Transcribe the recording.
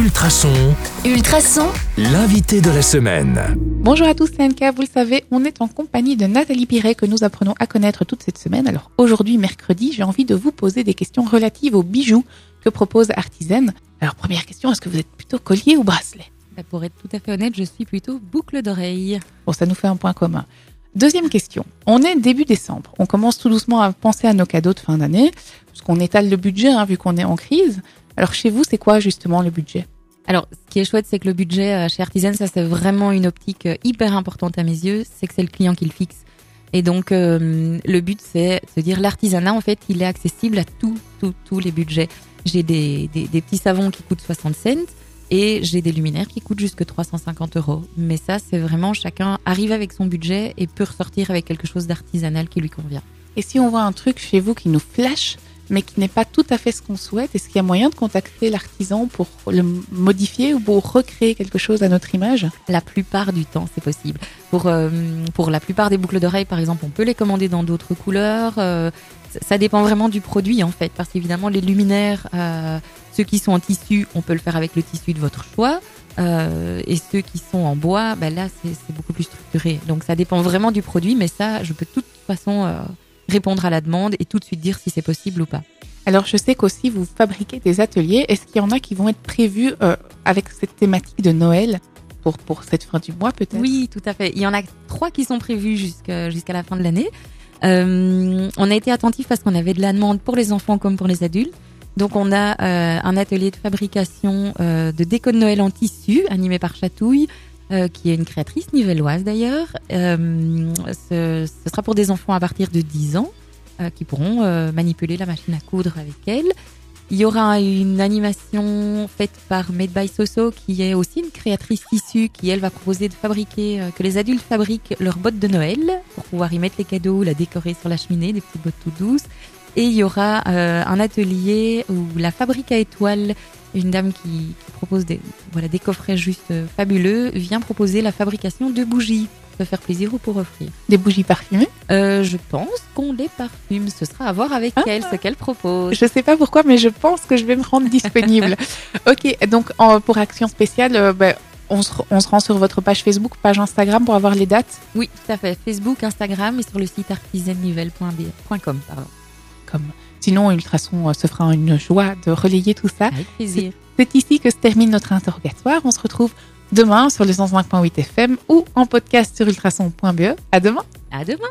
Ultrason, Ultrason, l'invité de la semaine. Bonjour à tous, c'est Anka. Vous le savez, on est en compagnie de Nathalie Piret que nous apprenons à connaître toute cette semaine. Alors aujourd'hui, mercredi, j'ai envie de vous poser des questions relatives aux bijoux que propose Artisan. Alors première question, est-ce que vous êtes plutôt collier ou bracelet? Bah, Pour être tout à fait honnête, je suis plutôt boucle d'oreille. Bon, ça nous fait un point commun. Deuxième question. On est début décembre. On commence tout doucement à penser à nos cadeaux de fin d'année, puisqu'on étale le budget hein, vu qu'on est en crise. Alors chez vous, c'est quoi justement le budget? Alors, ce qui est chouette, c'est que le budget euh, chez Artisan, ça c'est vraiment une optique euh, hyper importante à mes yeux, c'est que c'est le client qui le fixe. Et donc, euh, le but, c'est de se dire l'artisanat, en fait, il est accessible à tous, tous, tous les budgets. J'ai des, des, des petits savons qui coûtent 60 cents et j'ai des luminaires qui coûtent jusque 350 euros. Mais ça, c'est vraiment chacun arrive avec son budget et peut ressortir avec quelque chose d'artisanal qui lui convient. Et si on voit un truc chez vous qui nous flash, mais qui n'est pas tout à fait ce qu'on souhaite, est-ce qu'il y a moyen de contacter l'artisan pour le modifier ou pour recréer quelque chose à notre image? La plupart du temps, c'est possible. Pour, euh, pour la plupart des boucles d'oreilles, par exemple, on peut les commander dans d'autres couleurs. euh, ça- dépend vraiment du produit, en fait, parce qu'évidemment, les luminaires, euh, ceux qui sont en tissu, on peut le faire avec le tissu de votre choix. Et ceux qui sont en bois, ben là, c'est beaucoup plus structuré. Donc, ça dépend vraiment du produit, mais ça, je peux de toute façon répondre à la demande et tout de suite dire si c'est possible ou pas. Alors je sais qu'aussi vous fabriquez des ateliers. Est-ce qu'il y en a qui vont être prévus euh, avec cette thématique de Noël pour, pour cette fin du mois peut-être? Oui, tout à fait. Il y en a trois qui sont prévus jusqu'à la fin de l'année. Euh, on a été attentif parce qu'on avait de la demande pour les enfants comme pour les adultes. Donc on a euh, un atelier de fabrication de déco de Noël en tissu animé par Chatouille, euh, qui est une créatrice nivelloise d'ailleurs. Euh, ce, sera pour des enfants à partir de 10 ans euh, qui pourront manipuler la machine à coudre avec elle. Il y aura une animation faite par Made by Soso, qui est aussi une créatrice tissu, qui elle va proposer de fabriquer, que les adultes fabriquent leurs bottes de Noël pour pouvoir y mettre les cadeaux, la décorer sur la cheminée, des petites bottes toutes douces. Et il y aura euh, un atelier où la fabrique à étoiles, une dame qui, qui propose des, voilà, des coffrets juste euh, fabuleux, vient proposer la fabrication de bougies pour se faire plaisir ou pour offrir. Des bougies parfumées? Euh, je pense qu'on les parfume. Ce sera à voir avec Ah. elle, ce qu'elle propose. Je sais pas pourquoi, mais je pense que je vais me rendre disponible. ok, donc en- pour action spéciale, ben, on, se, on se rend sur votre page Facebook, page Instagram pour avoir les dates? Oui, tout à fait. Facebook, Instagram et sur le site artisannivel.com. Pardon. Comme sinon, Ultrason euh, se fera une joie de relayer tout ça. Avec plaisir. C'est ici que se termine notre interrogatoire. On se retrouve demain sur le 105.8 FM ou en podcast sur ultrason.be. À demain. À demain.